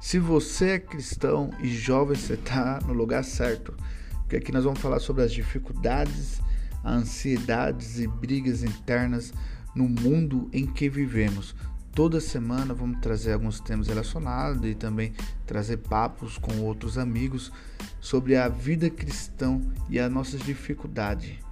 Se você é cristão e jovem, você está no lugar certo, porque aqui nós vamos falar sobre as dificuldades, ansiedades e brigas internas no mundo em que vivemos. Toda semana vamos trazer alguns temas relacionados e também trazer papos com outros amigos sobre a vida cristã e as nossas dificuldades.